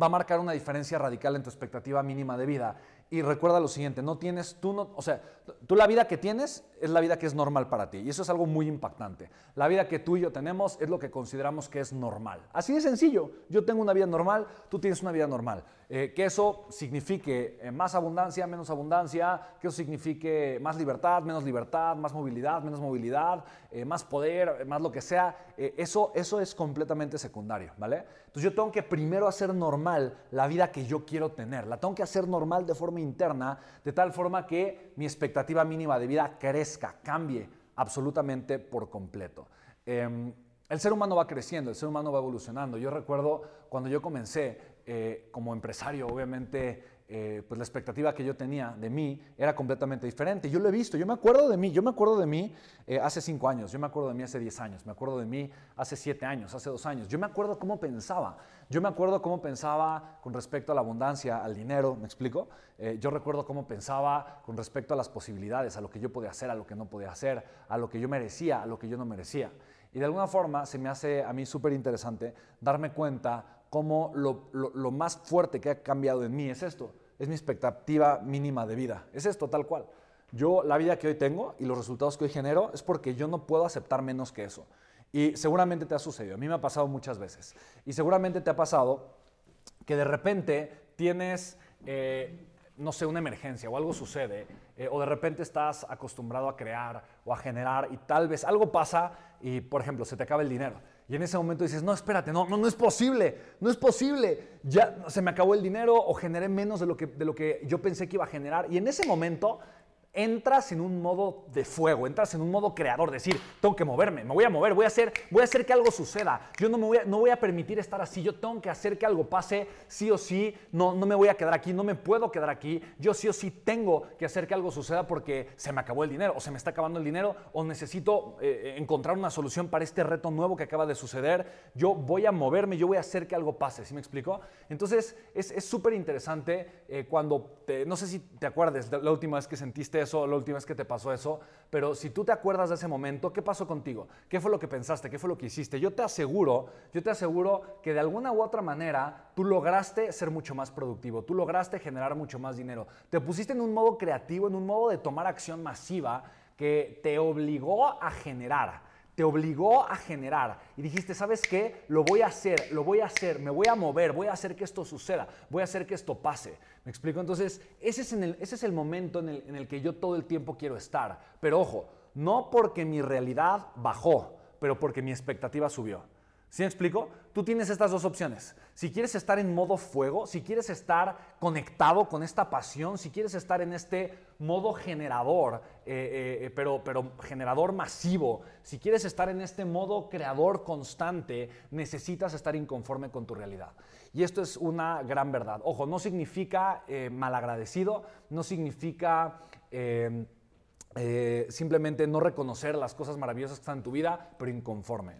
va a marcar una diferencia radical en tu expectativa mínima de vida. Y recuerda lo siguiente, no tienes, tú no, o sea, tú la vida que tienes es la vida que es normal para ti. Y eso es algo muy impactante. La vida que tú y yo tenemos es lo que consideramos que es normal. Así de sencillo. Yo tengo una vida normal, tú tienes una vida normal. Eh, que eso signifique eh, más abundancia, menos abundancia, que eso signifique más libertad, menos libertad, más movilidad, menos movilidad, eh, más poder, más lo que sea, eso, eso es completamente secundario, ¿vale? Entonces yo tengo que primero hacer normal la vida que yo quiero tener, la tengo que hacer normal de forma interna, de tal forma que mi expectativa mínima de vida crezca, cambie absolutamente por completo. Em, el ser humano va creciendo, el ser humano va evolucionando. Yo recuerdo cuando yo comencé, eh, como empresario, obviamente, eh, pues la expectativa que yo tenía de mí era completamente diferente. Yo lo he visto, yo me acuerdo de mí, yo me acuerdo de mí eh, hace cinco años, yo me acuerdo de mí hace diez años, me acuerdo de mí hace siete años, hace dos años. Yo me acuerdo cómo pensaba, yo me acuerdo cómo pensaba con respecto a la abundancia, al dinero, ¿me explico? yo recuerdo cómo pensaba con respecto a las posibilidades, a lo que yo podía hacer, a lo que no podía hacer, a lo que yo merecía, a lo que yo no merecía. Y de alguna forma se me hace a mí súper interesante darme cuenta cómo lo, más fuerte que ha cambiado en mí es esto, es mi expectativa mínima de vida, es esto tal cual. Yo la vida que hoy tengo y los resultados que hoy genero es porque yo no puedo aceptar menos que eso. Y seguramente te ha sucedido, a mí me ha pasado muchas veces. Y seguramente te ha pasado que de repente tienes, eh, no sé, una emergencia o algo sucede, eh, o de repente estás acostumbrado a crear o a generar y tal vez algo pasa y, por ejemplo, se te acaba el dinero y en ese momento dices, no, espérate, no, no, no es posible, no es posible. Ya se me acabó el dinero o generé menos de lo, que, de lo que yo pensé que iba a generar. Y en ese momento entras en un modo de fuego, entras en un modo creador, decir, tengo que moverme, me voy a mover, voy a hacer, voy a hacer que algo suceda. Yo no me voy a, no voy a permitir estar así, yo tengo que hacer que algo pase, sí o sí, no, no me voy a quedar aquí, no me puedo quedar aquí, yo sí o sí tengo que hacer que algo suceda porque se me acabó el dinero o se me está acabando el dinero o necesito eh, encontrar una solución para este reto nuevo que acaba de suceder. Yo voy a moverme, yo voy a hacer que algo pase, ¿sí me explico? Entonces es súper interesante eh, cuando, te, no sé si te acuerdas la última vez que sentiste eso, la última vez que te pasó eso, pero si tú te acuerdas de ese momento, ¿qué pasó contigo? ¿Qué fue lo que pensaste? ¿Qué fue lo que hiciste? Yo te aseguro, yo te aseguro que de alguna u otra manera tú lograste ser mucho más productivo, tú lograste generar mucho más dinero. Te pusiste en un modo creativo, en un modo de tomar acción masiva que te obligó a generar te obligó a generar y dijiste, ¿sabes qué? Lo voy a hacer, lo voy a hacer, me voy a mover, voy a hacer que esto suceda, voy a hacer que esto pase. ¿Me explico? Entonces, ese es, el, ese es el momento en el, en el que yo todo el tiempo quiero estar. Pero ojo, no porque mi realidad bajó, pero porque mi expectativa subió. ¿Sí me explico? Tú tienes estas dos opciones. Si quieres estar en modo fuego, si quieres estar conectado con esta pasión, si quieres estar en este modo generador, eh, eh, pero, pero generador masivo, si quieres estar en este modo creador constante, necesitas estar inconforme con tu realidad. Y esto es una gran verdad. Ojo, no significa eh, malagradecido, no significa... simplemente no reconocer las cosas maravillosas que están en tu vida, pero inconforme.